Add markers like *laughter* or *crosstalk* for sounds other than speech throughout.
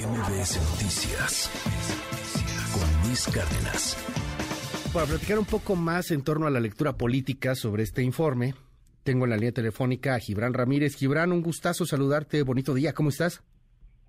MBS Noticias con Luis Cárdenas. Para platicar un poco más en torno a la lectura política sobre este informe, tengo en la línea telefónica a Gibran Ramírez. Gibran, un gustazo saludarte. Bonito día, ¿cómo estás?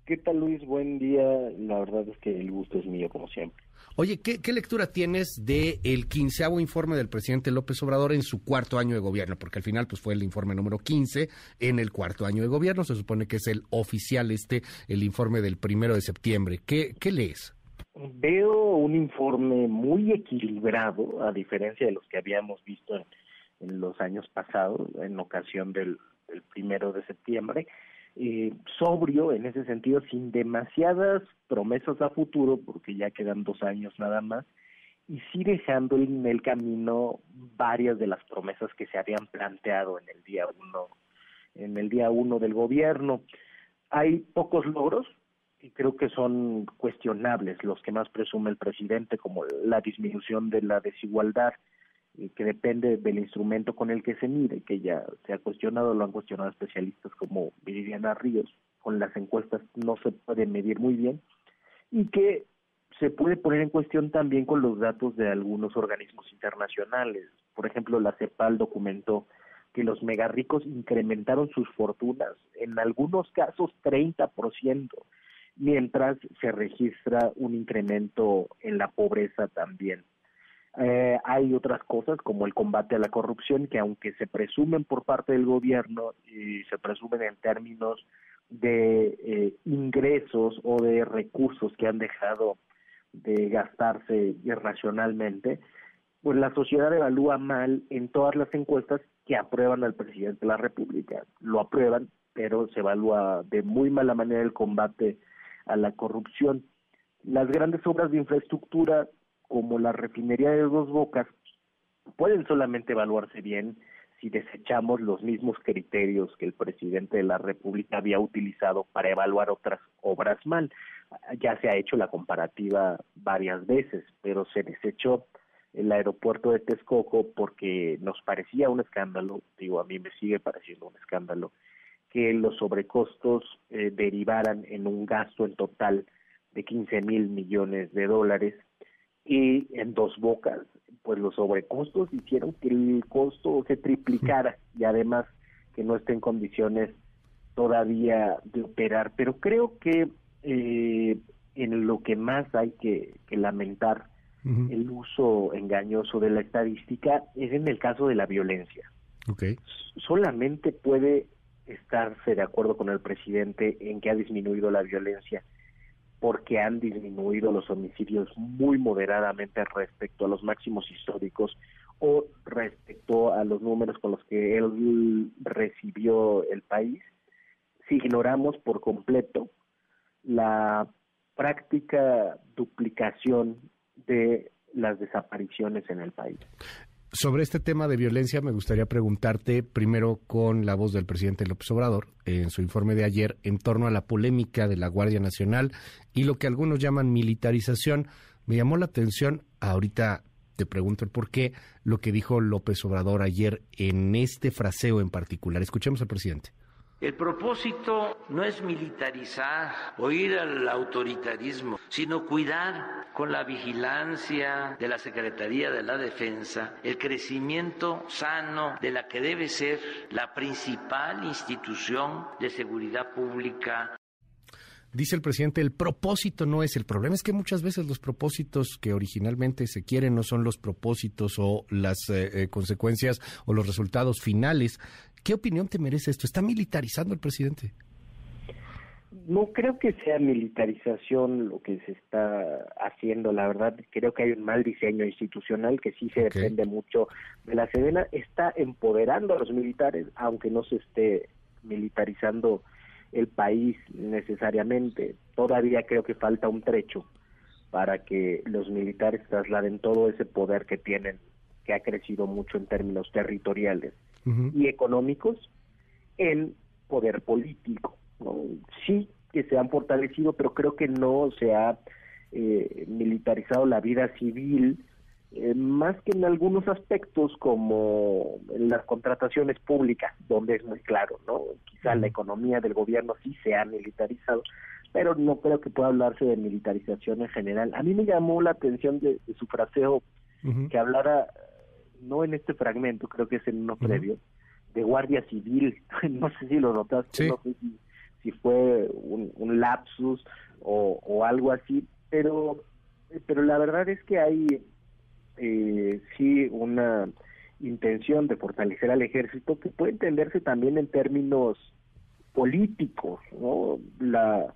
¿Qué tal Luis? Buen día. La verdad es que el gusto es mío, como siempre. Oye, ¿qué, lectura tienes el quinceavo informe del presidente López Obrador en su cuarto año de gobierno? Porque al final pues fue el informe número 15 en el cuarto año de gobierno. Se supone que es el oficial este, el informe del primero de septiembre. ¿Qué, qué lees? Veo un informe muy equilibrado, a diferencia de los que habíamos visto en, los años pasados, en ocasión del primero de septiembre eh, sobrio en ese sentido, sin demasiadas promesas a futuro, porque ya quedan dos años nada más, y sí dejando en el camino varias de las promesas que se habían planteado en el día uno, en el día uno del gobierno. Hay pocos logros, y creo que son cuestionables los que más presume el presidente, como la disminución de la desigualdad, que depende del instrumento con el que se mide, que ya se ha cuestionado, lo han cuestionado especialistas como Viridiana Ríos, con las encuestas no se puede medir muy bien, y que se puede poner en cuestión también con los datos de algunos organismos internacionales. Por ejemplo, la CEPAL documentó que los megarricos incrementaron sus fortunas, en algunos casos 30%, mientras se registra un incremento en la pobreza también. Eh, hay otras cosas como el combate a la corrupción que aunque se presumen por parte del gobierno y se presumen en términos de eh, ingresos o de recursos que han dejado de gastarse irracionalmente, pues la sociedad evalúa mal en todas las encuestas que aprueban al presidente de la República. Lo aprueban, pero se evalúa de muy mala manera el combate a la corrupción. Las grandes obras de infraestructura como la refinería de Dos Bocas pueden solamente evaluarse bien si desechamos los mismos criterios que el presidente de la República había utilizado para evaluar otras obras mal. Ya se ha hecho la comparativa varias veces, pero se desechó el aeropuerto de Texcoco porque nos parecía un escándalo, digo, a mí me sigue pareciendo un escándalo, que los sobrecostos eh, derivaran en un gasto en total de 15 mil millones de dólares y en dos bocas, pues los sobrecostos hicieron que el costo se triplicara y además que no esté en condiciones todavía de operar. Pero creo que eh, en lo que más hay que, lamentar el uso engañoso de la estadística es en el caso de la violencia. Okay. Solamente puede estarse de acuerdo con el presidente en que ha disminuido la violencia porque han disminuido los homicidios muy moderadamente respecto a los máximos históricos o respecto a los números con los que él recibió el país, si ignoramos por completo la práctica duplicación de las desapariciones en el país. Sobre este tema de violencia me gustaría preguntarte primero con la voz del presidente López Obrador en su informe de ayer en torno a la polémica de la Guardia Nacional y lo que algunos llaman militarización. Me llamó la atención, ahorita te pregunto el por qué, lo que dijo López Obrador ayer en este fraseo en particular. Escuchemos al presidente. El propósito no es militarizar o ir al autoritarismo, sino cuidar con la vigilancia de la Secretaría de la Defensa el crecimiento sano de la que debe ser la principal institución de seguridad pública Dice el presidente, el propósito no es el problema, es que muchas veces los propósitos que originalmente se quieren no son los propósitos o las eh, eh, consecuencias o los resultados finales. ¿Qué opinión te merece esto? ¿Está militarizando el presidente? No creo que sea militarización lo que se está haciendo, la verdad creo que hay un mal diseño institucional que sí se depende mucho de la Sedena, está empoderando a los militares, aunque no se esté militarizando el país necesariamente. Todavía creo que falta un trecho para que los militares trasladen todo ese poder que tienen, que ha crecido mucho en términos territoriales y económicos, en poder político. Sí que se han fortalecido, pero creo que no se ha eh, militarizado la vida civil eh, más que en algunos aspectos como en las contrataciones públicas, donde es muy claro, ¿no? Quizá la economía del gobierno sí se ha militarizado, pero no creo que pueda hablarse de militarización en general. A mí me llamó la atención de, su fraseo que hablara, no en este fragmento, creo que es en uno previo, de Guardia Civil. *laughs* no sé si lo notaste, no sé si, fue un, lapsus o, algo así, pero, pero la verdad es que hay eh, sí una intención de fortalecer al ejército que puede entenderse también en términos políticos, ¿no? La,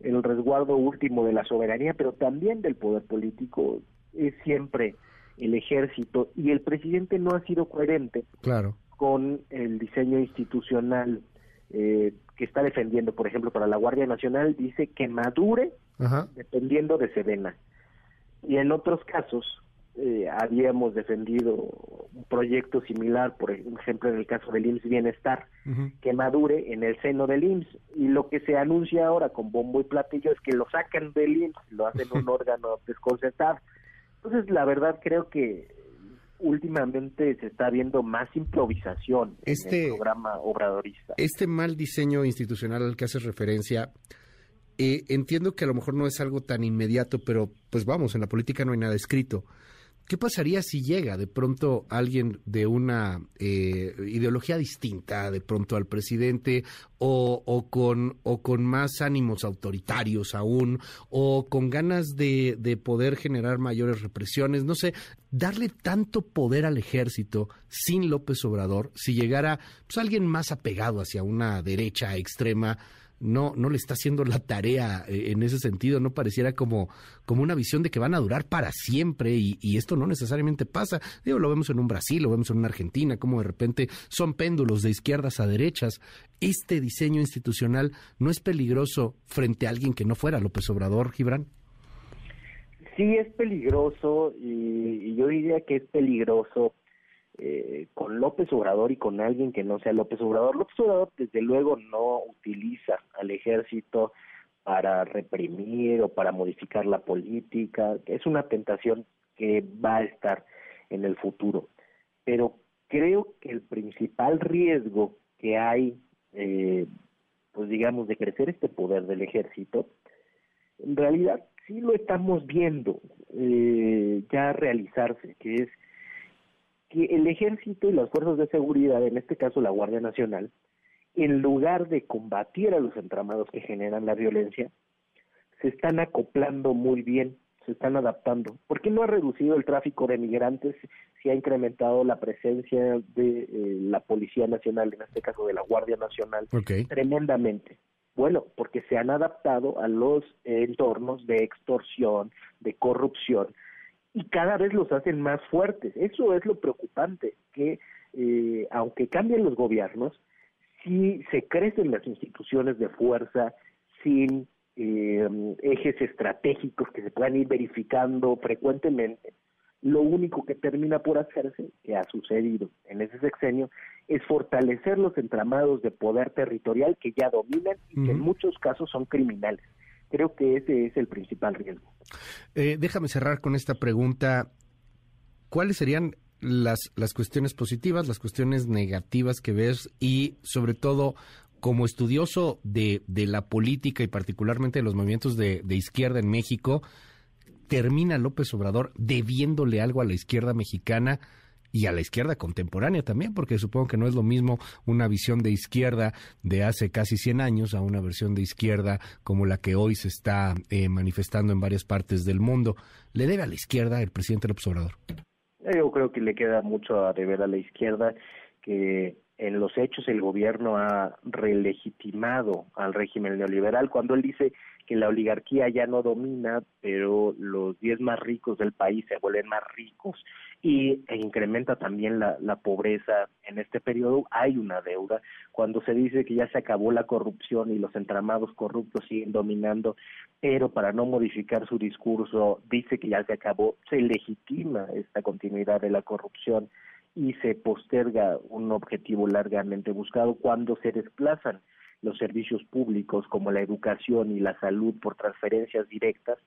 el resguardo último de la soberanía, pero también del poder político es siempre el ejército y el presidente no ha sido coherente claro. con el diseño institucional eh, que está defendiendo, por ejemplo, para la Guardia Nacional dice que madure dependiendo de Sedena y en otros casos eh, habíamos defendido un proyecto similar, por ejemplo, en el caso del IMSS Bienestar, que madure en el seno del IMSS. Y lo que se anuncia ahora con bombo y platillo es que lo sacan del IMSS, lo hacen un *laughs* órgano desconcertado. Entonces, la verdad, creo que últimamente se está viendo más improvisación en el este programa obradorista. Este mal diseño institucional al que haces referencia, eh, entiendo que a lo mejor no es algo tan inmediato, pero pues vamos, en la política no hay nada escrito. ¿Qué pasaría si llega de pronto alguien de una eh, ideología distinta de pronto al presidente o, con, o con más ánimos autoritarios aún o con ganas de, de poder generar mayores represiones? No sé, darle tanto poder al ejército sin López Obrador, si llegara pues, alguien más apegado hacia una derecha extrema, no, no le está haciendo la tarea eh, en ese sentido, no pareciera como, como una visión de que van a durar para siempre y, y, esto no necesariamente pasa. Digo, lo vemos en un Brasil, lo vemos en una Argentina, como de repente son péndulos de izquierdas a derechas. ¿Este diseño institucional no es peligroso frente a alguien que no fuera López Obrador, Gibran? Sí es peligroso y yo diría que es peligroso eh, con López Obrador y con alguien que no sea López Obrador. López Obrador, desde luego, no utiliza al ejército para reprimir o para modificar la política. Es una tentación que va a estar en el futuro. Pero creo que el principal riesgo que hay, eh, pues digamos, de crecer este poder del ejército, en realidad sí lo estamos viendo eh, ya realizarse, que es que el ejército y las fuerzas de seguridad, en este caso la Guardia Nacional, en lugar de combatir a los entramados que generan la violencia, se están acoplando muy bien, se están adaptando. ¿Por qué no ha reducido el tráfico de migrantes si ha incrementado la presencia de eh, la Policía Nacional, en este caso de la Guardia Nacional, tremendamente? Bueno, porque se han adaptado a los entornos de extorsión, de corrupción, y cada vez los hacen más fuertes. Eso es lo preocupante, que eh, aunque cambien los gobiernos, si se crecen las instituciones de fuerza sin eh, ejes estratégicos que se puedan ir verificando frecuentemente, lo único que termina por hacerse, que ha sucedido en ese sexenio, es fortalecer los entramados de poder territorial que ya dominan y que en muchos casos son criminales. Creo que ese es el principal riesgo. Eh, déjame cerrar con esta pregunta. ¿Cuáles serían las, las cuestiones positivas, las cuestiones negativas que ves y sobre todo como estudioso de, de la política y particularmente de los movimientos de, de izquierda en México, termina López Obrador debiéndole algo a la izquierda mexicana y a la izquierda contemporánea también, porque supongo que no es lo mismo una visión de izquierda de hace casi 100 años a una versión de izquierda como la que hoy se está eh, manifestando en varias partes del mundo. ¿Le debe a la izquierda el presidente López Obrador? Yo creo que le queda mucho a deber a la izquierda, que en los hechos el gobierno ha relegitimado al régimen neoliberal cuando él dice que la oligarquía ya no domina, pero los 10 más ricos del país se vuelven más ricos y e incrementa también la, la pobreza en este periodo. Hay una deuda. Cuando se dice que ya se acabó la corrupción y los entramados corruptos siguen dominando, pero para no modificar su discurso dice que ya se acabó, se legitima esta continuidad de la corrupción y se posterga un objetivo largamente buscado cuando se desplazan los servicios públicos como la educación y la salud por transferencias directas,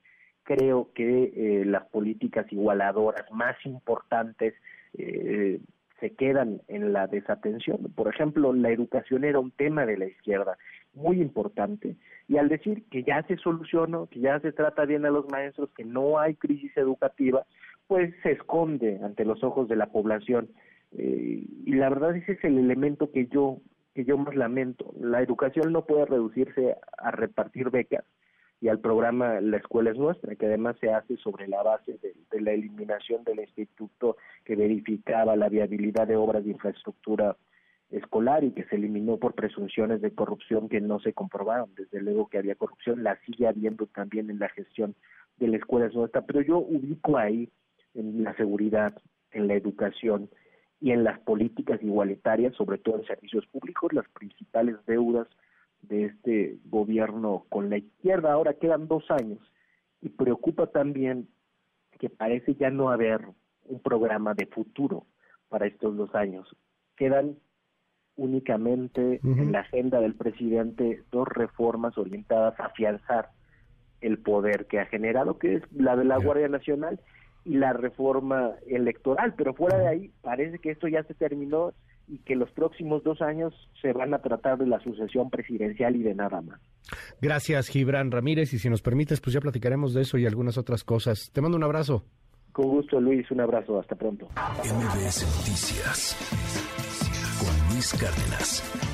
creo que eh, las políticas igualadoras más importantes eh, se quedan en la desatención. Por ejemplo, la educación era un tema de la izquierda muy importante y al decir que ya se solucionó, que ya se trata bien a los maestros, que no hay crisis educativa, pues se esconde ante los ojos de la población. Eh, y la verdad ese es el elemento que yo que yo más lamento. La educación no puede reducirse a repartir becas y al programa La Escuela es Nuestra, que además se hace sobre la base de, la eliminación del instituto que verificaba la viabilidad de obras de infraestructura escolar y que se eliminó por presunciones de corrupción que no se comprobaron. Desde luego que había corrupción, la sigue habiendo también en la gestión de la escuela nuestra, pero yo ubico ahí en la seguridad, en la educación y en las políticas igualitarias, sobre todo en servicios públicos, las principales deudas de este gobierno con la izquierda. Ahora quedan dos años y preocupa también que parece ya no haber un programa de futuro para estos dos años. Quedan únicamente en la agenda del presidente dos reformas orientadas a afianzar el poder que ha generado, que es la de la Guardia Nacional y la reforma electoral, pero fuera de ahí parece que esto ya se terminó y que los próximos dos años se van a tratar de la sucesión presidencial y de nada más. Gracias, Gibran Ramírez, y si nos permites, pues ya platicaremos de eso y algunas otras cosas. Te mando un abrazo. Con gusto, Luis, un abrazo, hasta pronto. MBS Noticias con Luis Cárdenas.